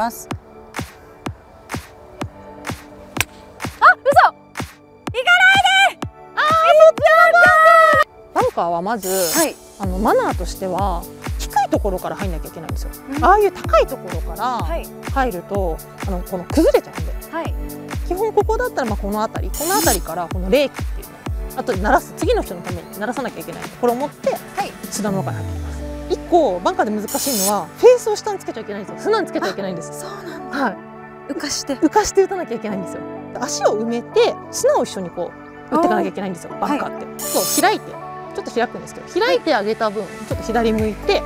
ます。あ、嘘。行かないで。あー、そっちバンカーはまず、はい、あのマナーとしては低いところから入んなきゃいけないんですよ、うん、ああいう高いところから入ると、はい、あのこの崩れちゃうんで、はい、基本ここだったらまあこの辺りこの辺りからこの冷気っていうの。あと鳴らす次の人のために鳴らさなきゃいけないこれを持って、津田の中に入ってきます。一個バンカーで難しいのはフェースを下につけちゃいけないんですよ。砂につけちゃいけないんですそうなんだ。はい。浮かして。浮かして打たなきゃいけないんですよ。足を埋めて砂を一緒にこう打っていかなきゃいけないんですよ。バンカーって、そう開いて。ちょっと開くんですけど開いてあげた分、ちょっと左向いて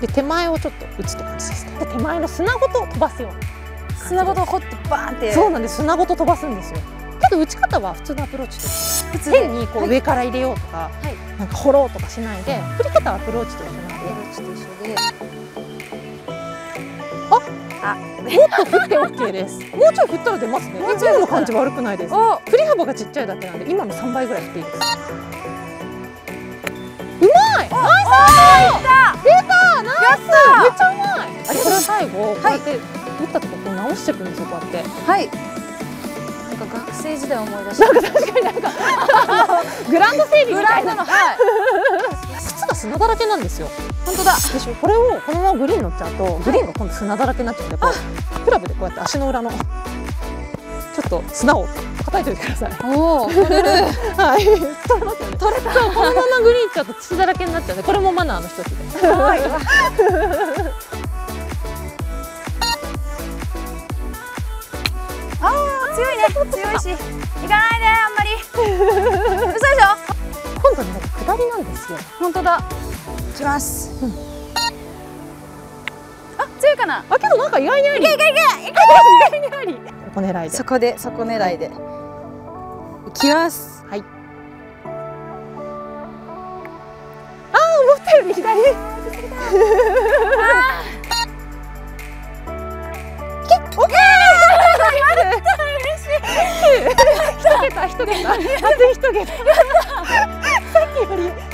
で手前をちょっと打つって感じですね。で手前の砂ごと飛ばすような砂ごと掘ってバーンって。そうなんです。砂ごと飛ばすんですよけど打ち方は普通のアプローチで変にこうはい。上から入れようとか、はい。なんか掘ろうとかしないで振り方はアプローチと一緒なんで。アプローチと一緒でもっと振って OK です。もうちょい振ったら出ますね。い。つもの感じ悪くないですお振り幅がちっちゃいだけなんで今の3倍ぐらい振っていいです。うまい！ナイス！出た！ナイスめっちゃうまい！あれこれ最後こうやって打ったとここう直していくんですよこうやって。はいか学生時代を思い出したなんか確かになんか グランド整備グみたいな。のはい。靴が砂だらけなんですよ。本当だ。でしょ？これをこのままグリーン乗っちゃうとグリーンが今度砂だらけになっちゃうんでこうクラブでこうやって足の裏のちょっと砂を叩いておいてくださ。いおお取れる。はい、取れますよね。取れた。そう、このままグリーンちゃうと土だらけになっちゃうんで、これもマナーの一つで。はい。あー強いし行かないであんまり嘘でしょ？今度ね、下りなんですよ。本当だ行きます、うんあ強いかな？あ、けどなんか意外にあり。いけいけいけ。意外にあり。ここ狙いでそ。こでそこ狙いで、行きますはい。あー、思ったより左。一桁一桁。一桁。さっきより